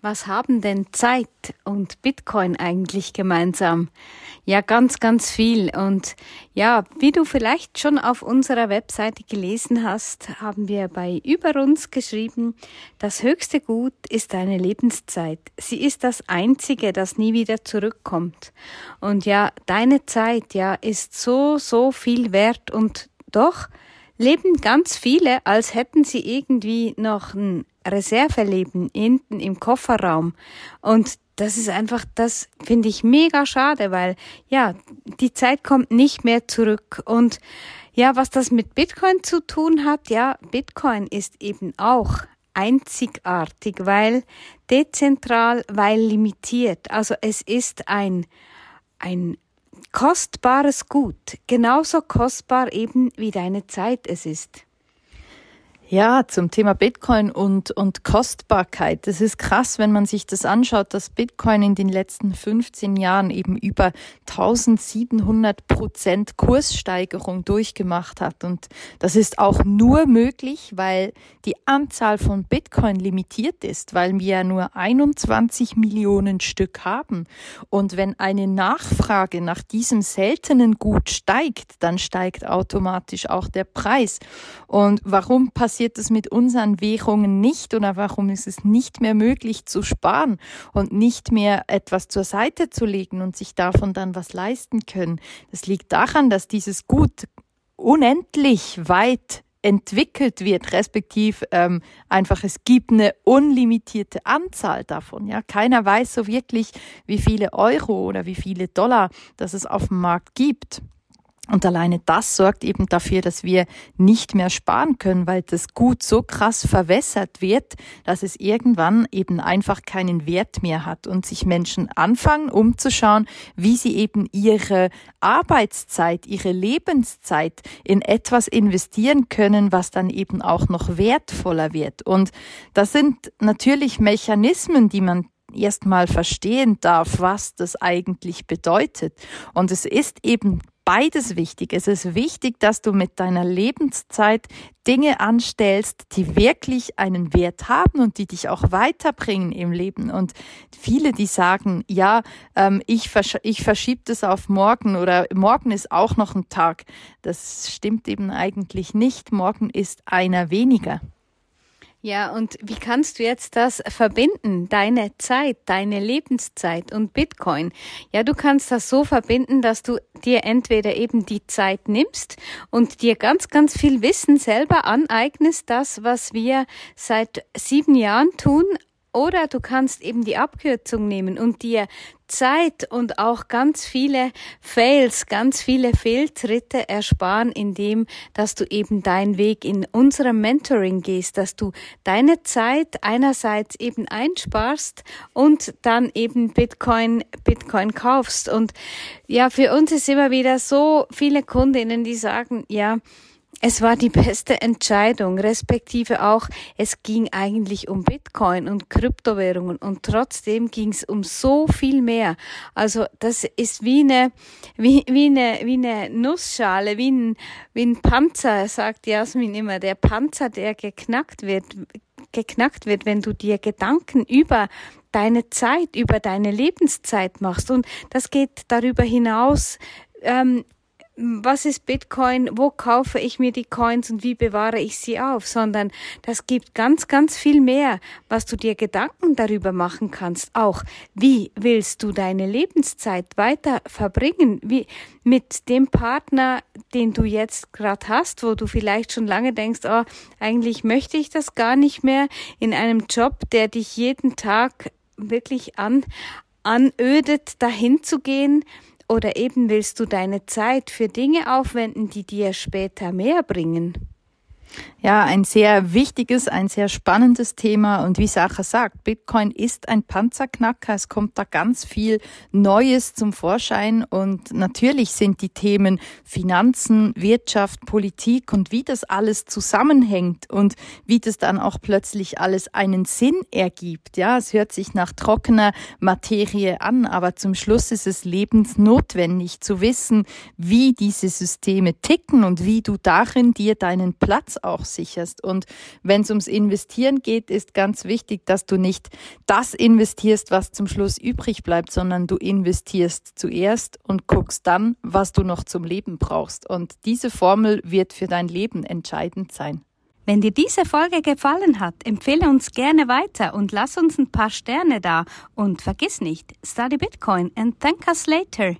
Was haben denn Zeit und Bitcoin eigentlich gemeinsam? Ja, ganz, ganz viel. Und ja, wie du vielleicht schon auf unserer Webseite gelesen hast, haben wir bei Über uns geschrieben, das höchste Gut ist deine Lebenszeit. Sie ist das einzige, das nie wieder zurückkommt. Und ja, deine Zeit, ja, ist so, so viel wert und doch leben ganz viele, als hätten sie irgendwie noch ein Reserveleben hinten im Kofferraum. Und das ist einfach, das finde ich mega schade, weil ja, die Zeit kommt nicht mehr zurück. Und ja, was das mit Bitcoin zu tun hat, ja, Bitcoin ist eben auch einzigartig, weil dezentral, weil limitiert. Also es ist ein, ein kostbares Gut, genauso kostbar eben wie deine Zeit es ist. Ja, zum Thema Bitcoin und, und Kostbarkeit. Das ist krass, wenn man sich das anschaut, dass Bitcoin in den letzten 15 Jahren eben über 1700 Prozent Kurssteigerung durchgemacht hat. Und das ist auch nur möglich, weil die Anzahl von Bitcoin limitiert ist, weil wir ja nur 21 Millionen Stück haben. Und wenn eine Nachfrage nach diesem seltenen Gut steigt, dann steigt automatisch auch der Preis. Und warum passiert passiert es mit unseren Währungen nicht oder warum ist es nicht mehr möglich zu sparen und nicht mehr etwas zur Seite zu legen und sich davon dann was leisten können. Das liegt daran, dass dieses Gut unendlich weit entwickelt wird, respektiv ähm, einfach es gibt eine unlimitierte Anzahl davon. Ja, keiner weiß so wirklich, wie viele Euro oder wie viele Dollar das es auf dem Markt gibt. Und alleine das sorgt eben dafür, dass wir nicht mehr sparen können, weil das Gut so krass verwässert wird, dass es irgendwann eben einfach keinen Wert mehr hat und sich Menschen anfangen, umzuschauen, wie sie eben ihre Arbeitszeit, ihre Lebenszeit in etwas investieren können, was dann eben auch noch wertvoller wird. Und das sind natürlich Mechanismen, die man erstmal verstehen darf, was das eigentlich bedeutet. Und es ist eben beides wichtig. Es ist wichtig, dass du mit deiner Lebenszeit Dinge anstellst, die wirklich einen Wert haben und die dich auch weiterbringen im Leben. Und viele, die sagen, ja, ähm, ich, versch ich verschiebe das auf morgen oder morgen ist auch noch ein Tag. Das stimmt eben eigentlich nicht. Morgen ist einer weniger. Ja, und wie kannst du jetzt das verbinden? Deine Zeit, deine Lebenszeit und Bitcoin. Ja, du kannst das so verbinden, dass du dir entweder eben die Zeit nimmst und dir ganz, ganz viel Wissen selber aneignest, das, was wir seit sieben Jahren tun, oder du kannst eben die Abkürzung nehmen und dir Zeit und auch ganz viele Fails, ganz viele Fehltritte ersparen, indem, dass du eben deinen Weg in unserem Mentoring gehst, dass du deine Zeit einerseits eben einsparst und dann eben Bitcoin, Bitcoin kaufst. Und ja, für uns ist immer wieder so viele Kundinnen, die sagen, ja, es war die beste Entscheidung, respektive auch, es ging eigentlich um Bitcoin und Kryptowährungen und trotzdem ging es um so viel mehr. Also das ist wie eine, wie, wie eine, wie eine Nussschale, wie ein, wie ein Panzer, sagt Jasmin immer, der Panzer, der geknackt wird, geknackt wird, wenn du dir Gedanken über deine Zeit, über deine Lebenszeit machst. Und das geht darüber hinaus, ähm, was ist Bitcoin, wo kaufe ich mir die Coins und wie bewahre ich sie auf, sondern das gibt ganz, ganz viel mehr, was du dir Gedanken darüber machen kannst. Auch wie willst du deine Lebenszeit weiter verbringen? Wie mit dem Partner, den du jetzt gerade hast, wo du vielleicht schon lange denkst, oh, eigentlich möchte ich das gar nicht mehr in einem Job, der dich jeden Tag wirklich an, anödet, dahin zu gehen oder eben willst du deine Zeit für Dinge aufwenden, die dir später mehr bringen? Ja, ein sehr wichtiges, ein sehr spannendes Thema. Und wie Sacha sagt, Bitcoin ist ein Panzerknacker. Es kommt da ganz viel Neues zum Vorschein. Und natürlich sind die Themen Finanzen, Wirtschaft, Politik und wie das alles zusammenhängt und wie das dann auch plötzlich alles einen Sinn ergibt. Ja, es hört sich nach trockener Materie an, aber zum Schluss ist es lebensnotwendig zu wissen, wie diese Systeme ticken und wie du darin dir deinen Platz auch sicherst. Und wenn es ums Investieren geht, ist ganz wichtig, dass du nicht das investierst, was zum Schluss übrig bleibt, sondern du investierst zuerst und guckst dann, was du noch zum Leben brauchst. Und diese Formel wird für dein Leben entscheidend sein. Wenn dir diese Folge gefallen hat, empfehle uns gerne weiter und lass uns ein paar Sterne da. Und vergiss nicht, study Bitcoin and thank us later.